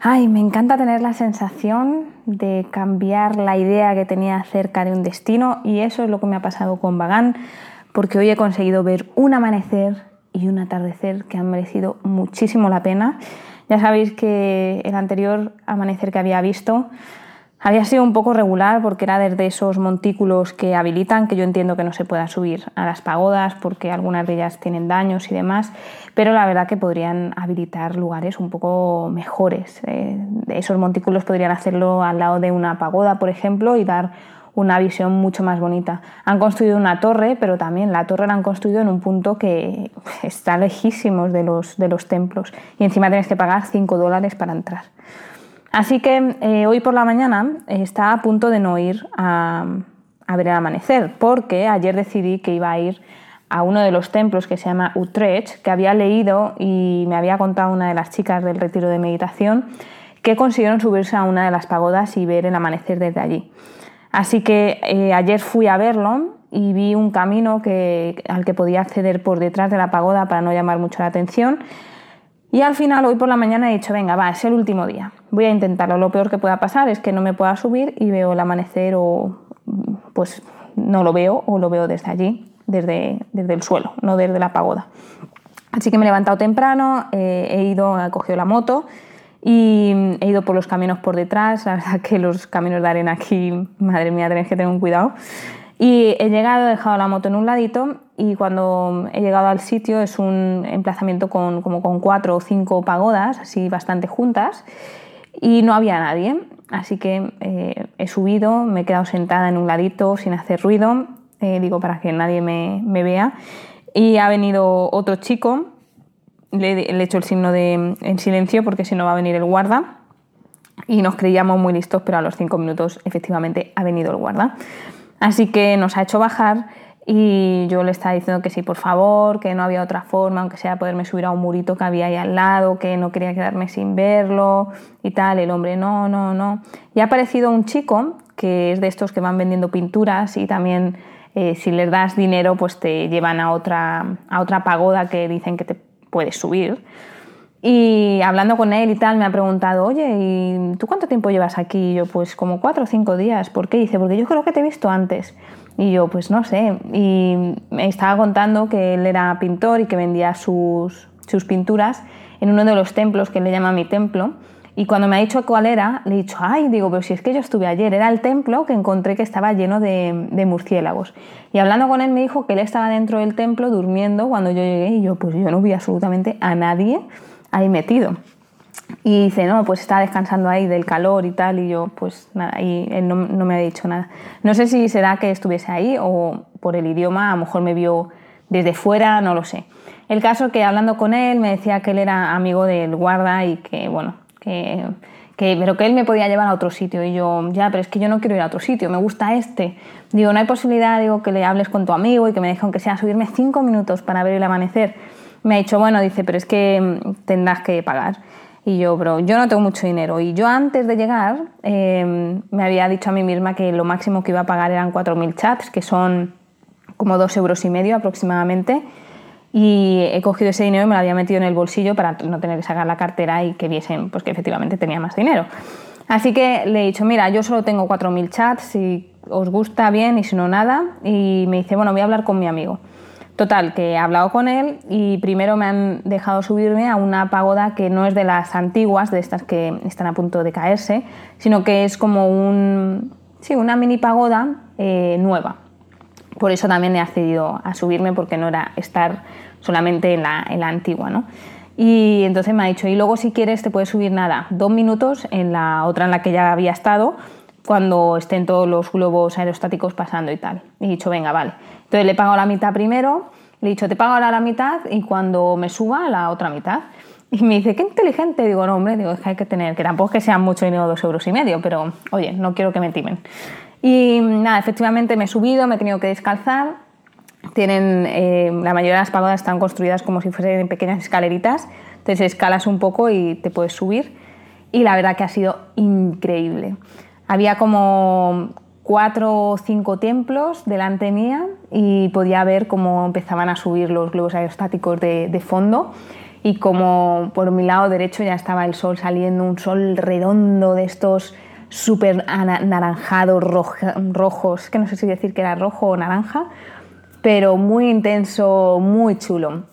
Ay, me encanta tener la sensación de cambiar la idea que tenía acerca de un destino y eso es lo que me ha pasado con Bagán, porque hoy he conseguido ver un amanecer y un atardecer que han merecido muchísimo la pena. Ya sabéis que el anterior amanecer que había visto había sido un poco regular porque era desde esos montículos que habilitan, que yo entiendo que no se pueda subir a las pagodas porque algunas de ellas tienen daños y demás, pero la verdad que podrían habilitar lugares un poco mejores. Eh, esos montículos podrían hacerlo al lado de una pagoda, por ejemplo, y dar una visión mucho más bonita. Han construido una torre, pero también la torre la han construido en un punto que está lejísimos de los, de los templos y encima tienes que pagar 5 dólares para entrar. Así que eh, hoy por la mañana está a punto de no ir a, ver el amanecer, porque ayer decidí que iba a ir a uno de los templos que se llama Utrecht, que había leído y me había contado una de las chicas del retiro de meditación, que consiguieron subirse a una de las pagodas y ver el amanecer desde allí. Así que eh, ayer fui a verlo y vi un camino al que podía acceder por detrás de la pagoda para no llamar mucho la atención y al final, hoy por la mañana he dicho, venga, va, es el último día. Voy a intentarlo. Lo peor que pueda pasar es que no me pueda subir y veo el amanecer o pues no lo veo o lo veo desde allí, desde, desde el suelo, no desde la pagoda. Así que me he levantado temprano, eh, he ido, he cogido la moto y he ido por los caminos por detrás. La verdad que los caminos de arena aquí, madre mía, tenéis que tener un cuidado. Y he llegado, he dejado la moto en un ladito y cuando he llegado al sitio es un emplazamiento con, como con cuatro o cinco pagodas, así bastante juntas, y no había nadie. Así que eh, he subido, me he quedado sentada en un ladito sin hacer ruido, eh, digo para que nadie me, vea. Y ha venido otro chico, le, le he hecho el signo de en silencio porque si no va a venir el guarda. Y nos creíamos muy listos, pero a los cinco minutos efectivamente ha venido el guarda. Así que nos ha hecho bajar y yo le estaba diciendo que sí, por favor, que no había otra forma, aunque sea poderme subir a un murito que había ahí al lado, que no quería quedarme sin verlo y tal. El hombre, no, no, no. Y ha aparecido un chico que es de estos que van vendiendo pinturas y también eh, si les das dinero pues te llevan a otra, a otra pagoda que dicen que te puedes subir. Y hablando con él y tal, me ha preguntado, oye, ¿y tú cuánto tiempo llevas aquí? Y yo, pues como cuatro o cinco días. ¿Por qué? dice, porque yo creo que te he visto antes. Y yo, pues no sé. Y me estaba contando que él era pintor y que vendía sus, sus pinturas en uno de los templos que le llama mi templo. Y cuando me ha dicho cuál era, le he dicho, ay, digo, pero si es que yo estuve ayer, era el templo que encontré que estaba lleno de, de, murciélagos. Y hablando con él me dijo que él estaba dentro del templo durmiendo cuando yo llegué y yo, pues yo no vi absolutamente a nadie ahí metido. Y dice, no, pues está descansando ahí del calor y tal, y yo, pues nada, y él no, me ha dicho nada. No sé si será que estuviese ahí o por el idioma, a lo mejor me vio desde fuera, no lo sé. El caso que hablando con él me decía que él era amigo del guarda y que, bueno, que, que, pero que él me podía llevar a otro sitio. Y yo, ya, pero es que yo no quiero ir a otro sitio, me gusta este. Digo, no hay posibilidad, digo, que le hables con tu amigo y que me deje, aunque sea, subirme cinco minutos para ver el amanecer me ha dicho, bueno, dice, pero es que mm, tendrás que pagar. Y yo, bro, yo no tengo mucho dinero. Y yo antes de llegar em, me había dicho a mí misma que lo máximo que iba a pagar eran 4.000 chats, que son como dos euros y medio aproximadamente. Y he cogido ese dinero y me lo había metido en el bolsillo para no tener que sacar la cartera y que viesen pues, que efectivamente tenía más dinero. Así que le he dicho, mira, yo solo tengo 4.000 chats, si os gusta bien y si no nada. Y me dice, bueno, voy a hablar con mi amigo. Total, que he hablado con él y primero me han dejado subirme a una pagoda que no es de las antiguas, de estas que están a punto de caerse, sino que es como un, sí, una mini pagoda eh, nueva. Por eso también he accedido a subirme porque no era estar solamente en la, en la antigua. ¿no? Y entonces me ha dicho, y luego si quieres te puedes subir nada, dos minutos en la otra en la que ya había estado, cuando estén todos los globos aerostáticos pasando y tal. Y he dicho, venga, vale. Entonces le he pagado la mitad primero, le he dicho, te pago ahora la mitad y cuando me suba la otra mitad. Y me dice, qué inteligente. Digo, no, hombre, digo, es que hay que tener, que tampoco es que sean mucho dinero, dos euros y medio, pero oye, no quiero que me timen. Y nada, efectivamente me he subido, me he tenido que descalzar. Tienen, eh, la mayoría de las pagodas están construidas como si fuesen pequeñas escaleritas, entonces escalas un poco y te puedes subir. Y la verdad que ha sido increíble. Había como cuatro o cinco templos delante mía y podía ver cómo empezaban a subir los globos aerostáticos de, fondo y como por mi lado derecho ya estaba el sol saliendo, un sol redondo de estos súper anaranjados, rojos, que no sé si decir que era rojo o naranja, pero muy intenso, muy chulo.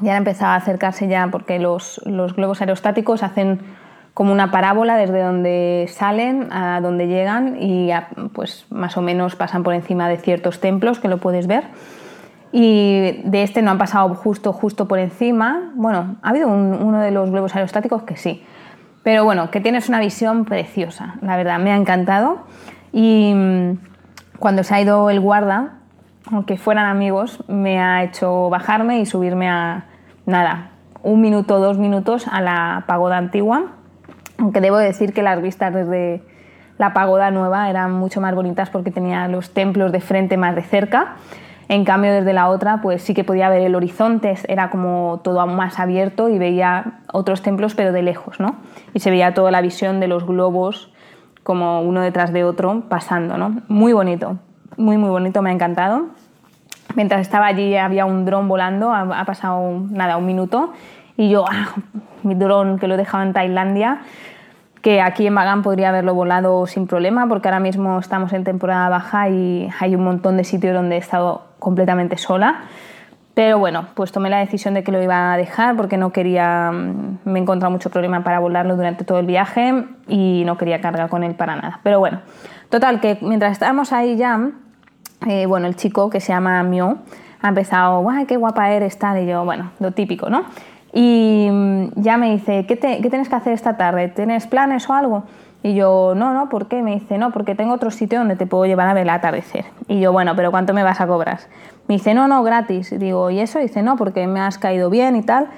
Ya empezaba a acercarse ya porque los, los globos aerostáticos hacen como una parábola desde donde salen a donde llegan y pues más o menos pasan por encima de ciertos templos que lo puedes ver y de este no han pasado justo, justo por encima. Bueno, ha habido uno de los globos aerostáticos que sí, pero bueno, que tienes una visión preciosa, la verdad, me ha encantado. Y mm, cuando se ha ido el guarda, aunque fueran amigos, me ha hecho bajarme y subirme a, nada, un minuto, dos minutos a la pagoda antigua, aunque debo decir que las vistas desde la pagoda nueva eran mucho más bonitas porque tenía los templos de frente más de cerca en cambio, desde la otra, pues sí que podía ver el horizonte, era como todo más abierto y veía otros templos, pero de lejos, ¿no? Y se veía toda la visión de los globos como uno detrás de otro pasando, ¿no? Muy bonito, muy, muy bonito, me ha encantado. Mientras estaba allí había un dron volando, ha, pasado nada, un minuto, y yo, ah, mi dron que lo he dejado en Tailandia, que aquí en Magán podría haberlo volado sin problema, porque ahora mismo estamos en temporada baja y hay un montón de sitios donde he estado completamente sola. Pero bueno, pues tomé la decisión de que lo iba a dejar porque no quería, mm, me he encontrado mucho problema para volarlo durante todo el viaje y no quería cargar con él para nada. Pero bueno, total, que mientras estábamos ahí ya, eh, bueno, el chico que se llama Mio ha empezado, ¡guay, qué guapa eres! Tal, y yo, bueno, lo típico, ¿no? Y mm, ya me dice, ¿qué, ¿qué tienes que hacer esta tarde? ¿Tienes planes o algo? Y yo, no, no, ¿por qué? Me dice, no, porque tengo otro sitio donde te puedo llevar a ver el atardecer. Y yo, bueno, pero ¿cuánto me vas a cobrar? Me dice, no, no, gratis. Y digo, ¿y eso? Y dice, no, porque me has caído bien y tal.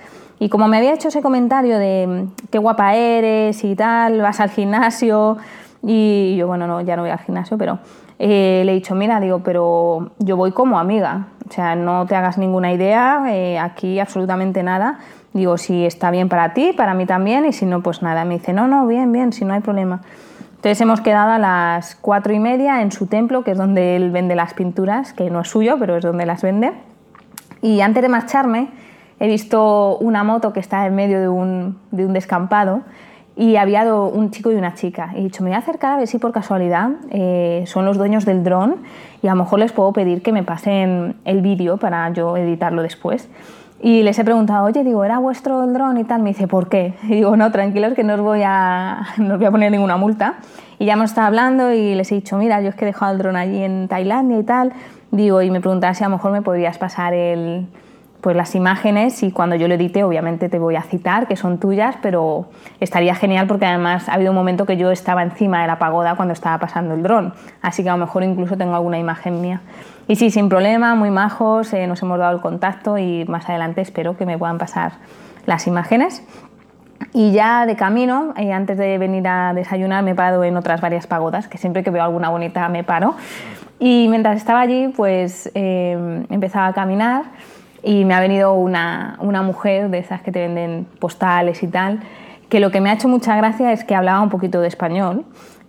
Y como me había hecho ese comentario de mm, qué guapa eres y tal, vas al gimnasio, y yo, bueno, no, ya no voy al gimnasio, pero eh, le he dicho, mira, digo, pero yo voy como amiga, o sea, no te hagas ninguna idea, eh, aquí absolutamente nada. Digo, si está bien para ti, para mí también, y si no, pues nada. Me dice, no, no, bien, bien, si no hay problema. Entonces hemos quedado a las cuatro y media en su templo, que es donde él vende las pinturas, que no es suyo, pero es donde las vende. Y antes de marcharme, he visto una moto que está en medio de un, de un descampado y había un chico y una chica. He dicho, me voy a acercar a ver si por casualidad eh, son los dueños del dron y a lo mejor les puedo pedir que me pasen el vídeo para yo editarlo después. Y les he preguntado, oye, digo, ¿era vuestro el dron y tal? Me dice, ¿por qué? Y digo, no, tranquilos, que no os voy a, no os voy a poner ninguna multa. Y ya hemos estado hablando y les he dicho, mira, yo es que he dejado el dron allí en Tailandia y tal. Digo, y me preguntaba si a lo mejor me podrías pasar el, pues las imágenes y cuando yo lo edite obviamente te voy a citar que son tuyas, pero estaría genial porque además ha habido un momento que yo estaba encima de la pagoda cuando estaba pasando el dron, así que a lo mejor incluso tengo alguna imagen mía. Y sí, sin problema, muy majos, eh, nos hemos dado el contacto y más adelante espero que me puedan pasar las imágenes. Y ya de camino, eh, antes de venir a desayunar, me he parado en otras varias pagodas, que siempre que veo alguna bonita me paro. Y mientras estaba allí, pues eh, empezaba a caminar y me ha venido una, una, mujer de esas que te venden postales y tal, que lo que me ha hecho mucha gracia es que hablaba un poquito de español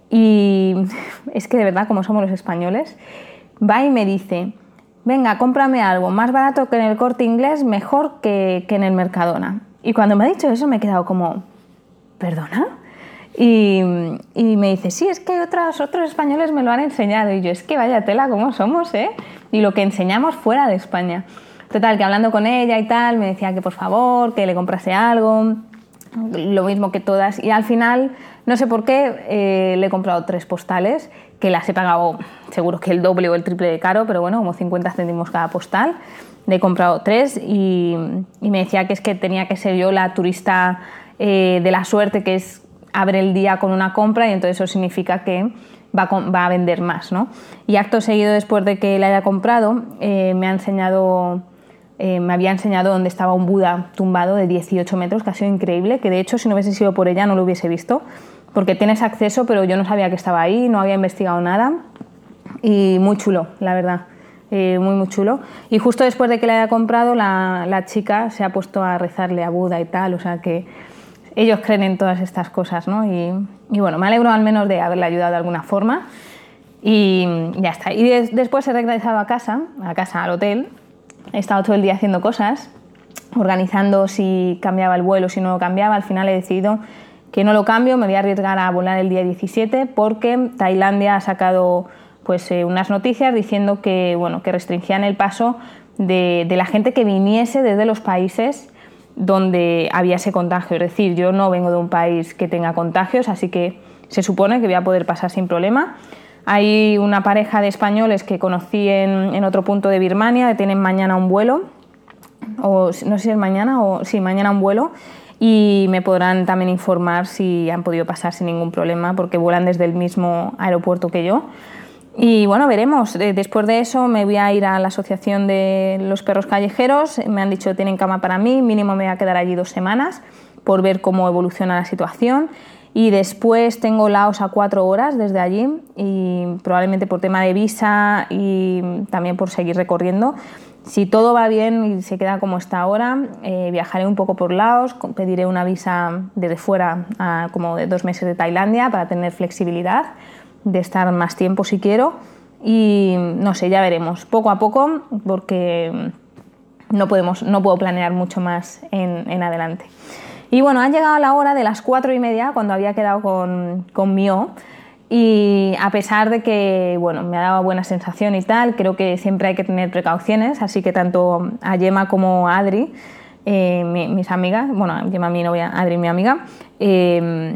y es que de verdad, como somos los españoles, va y me dice, venga, cómprame algo más barato que en el corte inglés, mejor que, que en el Mercadona. Y cuando me ha dicho eso me he quedado como, ¿perdona? Y, y, me dice, sí, es que otros, otros españoles me lo han enseñado. Y yo, es que vaya tela, ¿cómo somos, eh? Y lo que enseñamos fuera de España. Total, que hablando con ella y tal, me decía que por favor, que le comprase algo, lo mismo que todas. Y al final, no sé por qué, eh, le he comprado tres postales, que las he pagado seguro que el doble o el triple de caro, pero bueno, como 50 céntimos cada postal. Le he comprado tres y, me decía que es que tenía que ser yo la turista eh, de la suerte, que es abre el día con una compra y entonces eso significa que va a, vender más. ¿no? Y acto seguido, después de que la haya comprado, eh, me ha enseñado me había enseñado dónde estaba un Buda tumbado de 18 metros, que ha sido increíble, que de hecho si no hubiese sido por ella no lo hubiese visto, porque tienes acceso, pero yo no sabía que estaba ahí, no había investigado nada. Y muy chulo, la verdad. Eh, muy muy chulo. Y justo después de que le haya comprado la, la, chica se ha puesto a rezarle a Buda y tal o sea que ellos creen en todas estas cosas ¿no? y, y bueno me alegro al menos de haberle ayudado de alguna forma. Y ya está. Y después he regresado a casa a casa al hotel. He estado todo el día haciendo cosas organizando si cambiaba el vuelo si no lo cambiaba. Al final he decidido que no lo cambio me voy a arriesgar a volar el día 17 porque Tailandia ha sacado pues, eh, unas noticias diciendo que, bueno, que restringían el paso de, de, la gente que viniese desde los países donde había ese contagio. Es decir, yo no vengo de un país que tenga contagios, así que se supone que voy a poder pasar sin problema. Hay una pareja de españoles que conocí en, en otro punto de Birmania, que tienen mañana un vuelo, o no sé si es mañana o sí, mañana un vuelo, y me podrán también informar si han podido pasar sin ningún problema, porque vuelan desde el mismo aeropuerto que yo. Y bueno, veremos. Después de eso me voy a ir a la Asociación de los Perros Callejeros. Me han dicho que tienen cama para mí, mínimo me voy a quedar allí dos semanas por ver cómo evoluciona la situación. Y después tengo Laos a cuatro horas desde allí y probablemente por tema de visa y también por seguir recorriendo. Si todo va bien y se queda como está ahora, eh, viajaré un poco por Laos, pediré una visa desde fuera, a, como de dos meses de Tailandia, para tener flexibilidad de estar más tiempo si quiero y no sé, ya veremos, poco a poco, porque no, podemos, no puedo planear mucho más en, en adelante. Y bueno, ha llegado la hora de las cuatro y media cuando había quedado con, con Mio y a pesar de que bueno, me ha dado buena sensación y tal, creo que siempre hay que tener precauciones, así que tanto a Yema como a Adri, eh, mis amigas, bueno, Yema mi novia, Adri mi amiga, eh,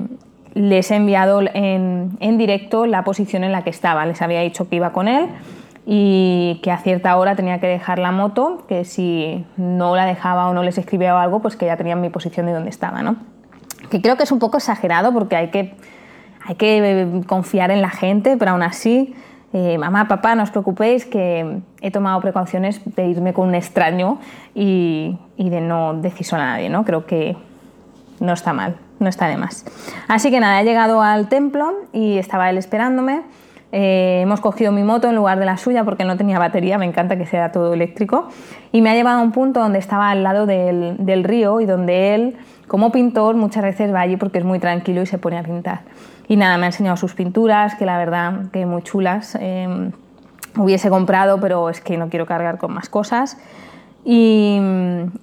les he enviado en, en, directo la posición en la que estaba. Les había dicho que iba con él y que a cierta hora tenía que dejar la moto, que si no la dejaba o no les escribía algo, pues que ya tenían mi posición de donde estaba. ¿no? Que creo que es un poco exagerado porque hay que, hay que confiar en la gente, pero aún así, eh, mamá, papá, no os preocupéis que he tomado precauciones de irme con un extraño y, y de no decir a nadie. ¿no? Creo que no está mal no está de más. Así que nada, he llegado al templo y estaba él esperándome. Eh, hemos cogido mi moto en lugar de la suya porque no tenía batería, me encanta que sea todo eléctrico. Y me ha llevado a un punto donde estaba al lado del, del río y donde él, como pintor, muchas veces va allí porque es muy tranquilo y se pone a pintar. Y nada, me ha enseñado sus pinturas, que la verdad que muy chulas. Eh, hubiese comprado, pero es que no quiero cargar con más cosas. Y,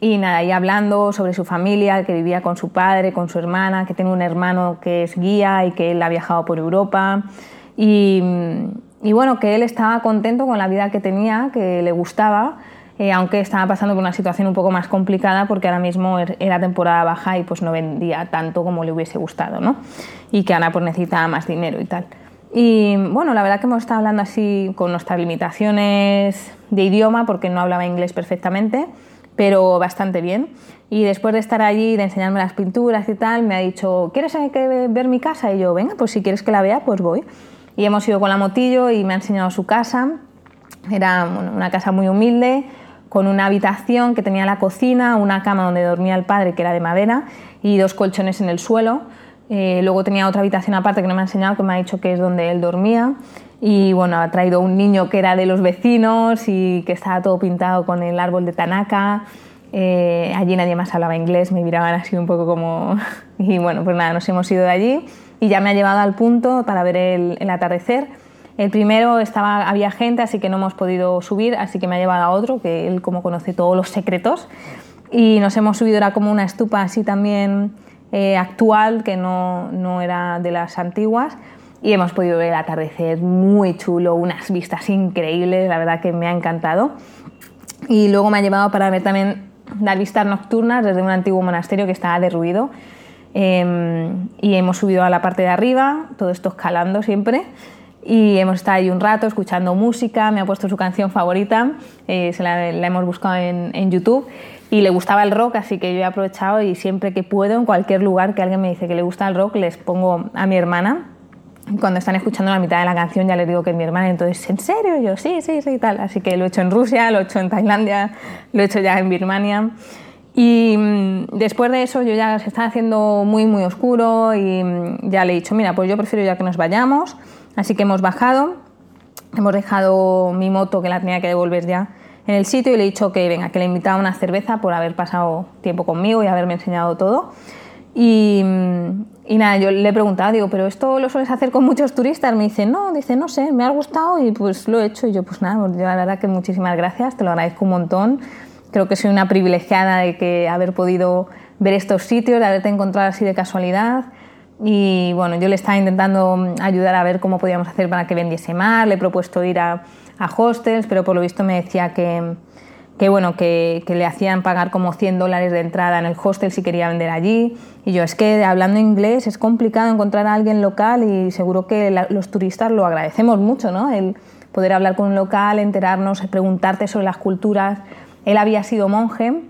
y, nada, y hablando sobre su familia, que vivía con su padre, con su hermana, que tiene un hermano que es guía y que él ha viajado por Europa. Y, y bueno, que él estaba contento con la vida que tenía, que le gustaba, eh, aunque estaba pasando por una situación un poco más complicada porque ahora mismo er, era temporada baja y pues no vendía tanto como le hubiese gustado, ¿no? Y que ahora pues necesitaba más dinero y tal. Y bueno, la verdad que hemos estado hablando así con nuestras limitaciones de idioma, porque no hablaba inglés perfectamente, pero bastante bien. Y después de estar allí, de enseñarme las pinturas y tal, me ha dicho, ¿quieres ver mi casa? Y yo, venga, pues si quieres que la vea, pues voy. Y hemos ido con la motillo y me ha enseñado su casa. Era una casa muy humilde, con una habitación que tenía la cocina, una cama donde dormía el padre, que era de madera, y dos colchones en el suelo eh, luego tenía otra habitación aparte que no me ha enseñado, que me ha dicho que es donde él dormía. Y bueno, ha traído un niño que era de los vecinos y que estaba todo pintado con el árbol de Tanaka. Eh, allí nadie más hablaba inglés, me miraban así un poco como... Y bueno, pues nada, nos hemos ido de allí y ya me ha llevado al punto para ver el, el atardecer. El primero estaba, había gente, así que no hemos podido subir, así que me ha llevado a otro, que él como conoce todos los secretos. Y nos hemos subido, era como una estupa así también eh, actual, que no, no, era de las antiguas. Y hemos podido ver el atardecer muy chulo, unas vistas increíbles, la verdad que me ha encantado. Y luego me ha llevado para ver también las vistas nocturnas desde un antiguo monasterio que estaba derruido. Eh, y hemos subido a la parte de arriba, todo esto escalando siempre. Y hemos estado ahí un rato escuchando música, me ha puesto su canción favorita, eh, se la, la, hemos buscado en, en YouTube y le gustaba el rock, así que yo he aprovechado y siempre que puedo, en cualquier lugar que alguien me dice que le gusta el rock, les pongo a mi hermana cuando están escuchando la mitad de la canción ya les digo que es mi hermana, entonces, ¿en serio? Y yo, sí, sí, sí, tal. Así que lo he hecho en Rusia, lo he hecho en Tailandia, lo he hecho ya en Birmania. Y mm, después de eso yo ya se estaba haciendo muy, muy oscuro y mm, ya le he dicho, mira, pues yo prefiero ya que nos vayamos. Así que hemos bajado, hemos dejado mi moto que la tenía que devolver ya en el sitio y le he dicho que venga, que le invitaba una cerveza por haber pasado tiempo conmigo y haberme enseñado todo. Y, y, nada, yo le he preguntado, digo, ¿pero esto lo sueles hacer con muchos turistas? Me dice, no, dice, no sé, me ha gustado y pues lo he hecho. Y yo, pues nada, pues yo la verdad que muchísimas gracias, te lo agradezco un montón. Creo que soy una privilegiada de que haber podido ver estos sitios, de haberte encontrado así de casualidad. Y bueno, yo le estaba intentando ayudar a ver cómo podíamos hacer para que vendiese más, le he propuesto ir a, a hostels, pero por lo visto me decía que, que bueno, que, que, le hacían pagar como 100 dólares de entrada en el hostel si quería vender allí. Y yo, es que hablando inglés es complicado encontrar a alguien local y seguro que la, los turistas lo agradecemos mucho, ¿no? El poder hablar con un local, enterarnos, preguntarte sobre las culturas. Él había sido monje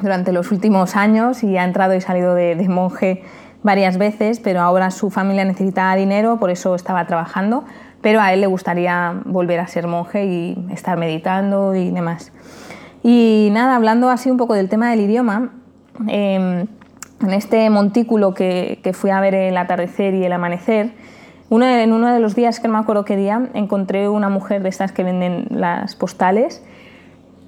durante los últimos años y ha entrado y salido de, de monje varias veces, pero ahora su familia necesitaba dinero, por eso estaba trabajando, pero a él le gustaría volver a ser monje y estar meditando y demás. Y nada, hablando así un poco del tema del idioma, eh, en este montículo que, que, fui a ver el atardecer y el amanecer, uno en uno de los días que no me acuerdo qué día, encontré una mujer de estas que venden las postales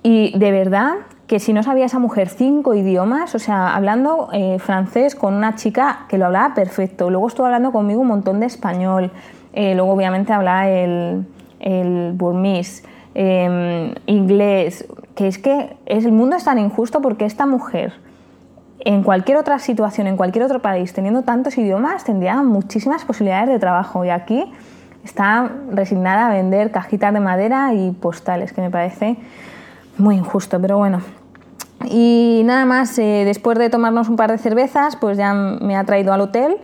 y de verdad que si no sabía esa mujer cinco idiomas, o sea, hablando eh, francés con una chica que lo hablaba perfecto, luego estuvo hablando conmigo un montón de español, eh, luego obviamente hablaba el, el eh, inglés, que es que es, el mundo es tan injusto porque esta mujer en cualquier otra situación, en cualquier otro país, teniendo tantos idiomas, tendría muchísimas posibilidades de trabajo. Y aquí está resignada a vender cajitas de madera y postales, que me parece muy injusto, pero bueno. Y nada más, eh, después de tomarnos un par de cervezas, pues ya me ha traído al hotel.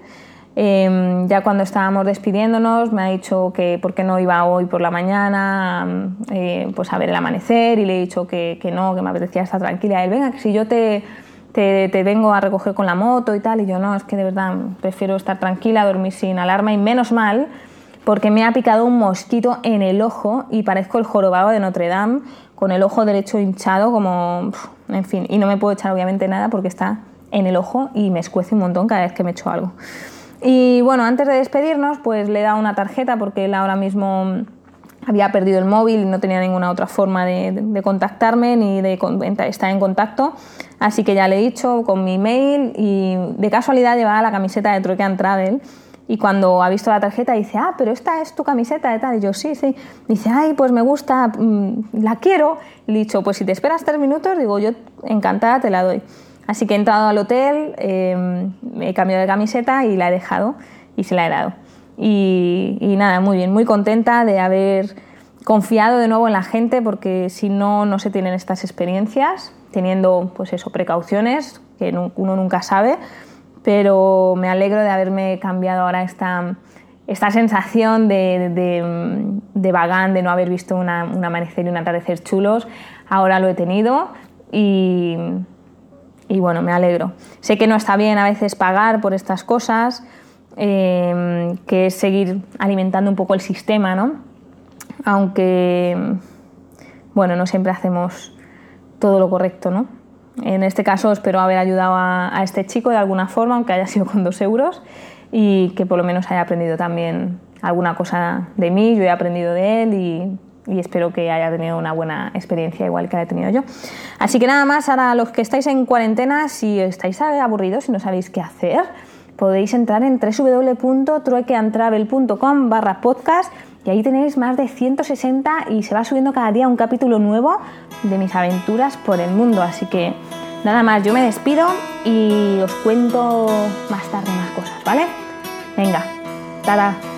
Eh, ya cuando estábamos despidiéndonos me ha dicho que por qué no iba hoy por la mañana eh, pues a ver el amanecer y le he dicho que, que, no, que me apetecía estar tranquila. Él, venga, que si yo te, te, te, vengo a recoger con la moto y tal, y yo no, es que de verdad prefiero estar tranquila, dormir sin alarma y menos mal porque me ha picado un mosquito en el ojo y parezco el jorobado de Notre Dame con el ojo derecho hinchado como, en fin, y no me puedo echar obviamente nada porque está en el ojo y me escuece un montón cada vez que me echo algo. Y bueno, antes de despedirnos, pues le he dado una tarjeta porque él ahora mismo había perdido el móvil y no tenía ninguna otra forma de, contactarme ni de estar en contacto. Así que ya le he dicho con mi mail y de casualidad llevaba la camiseta de and Travel y cuando ha visto la tarjeta dice, ah, pero esta es tu camiseta de tal. Y yo, sí, sí. Dice, ay, pues me gusta, mm, la quiero. Y le he dicho, pues si te esperas tres minutos, digo, yo encantada te la doy. Así que he entrado al hotel, eh, he cambiado de camiseta y la he dejado y se la he dado. Y, y, nada, muy bien, muy contenta de haber confiado de nuevo en la gente porque si no, no se tienen estas experiencias, teniendo pues eso, precauciones que uno nunca sabe pero me alegro de haberme cambiado ahora esta, esta sensación de, de, vagán, de no haber visto una, un amanecer y un atardecer chulos. Ahora lo he tenido y, bueno, me alegro. Sé que no está bien a veces pagar por estas cosas, eh, que es seguir alimentando un poco el sistema, ¿no? Aunque, bueno, no siempre hacemos todo lo correcto, ¿no? En este caso espero haber ayudado a, este chico de alguna forma, aunque haya sido con dos euros, y que por lo menos haya aprendido también alguna cosa de mí, yo he aprendido de él y, espero que haya tenido una buena experiencia igual que la he tenido yo. Así que nada más, ahora los que estáis en cuarentena, si estáis aburridos y no sabéis qué hacer, podéis entrar en www.truequeantravel.com barra podcast y ahí tenéis más de 160 y se va subiendo cada día un capítulo nuevo de mis aventuras por el mundo. Así que nada más, yo me despido y os cuento más tarde más cosas, ¿vale? Venga, tada.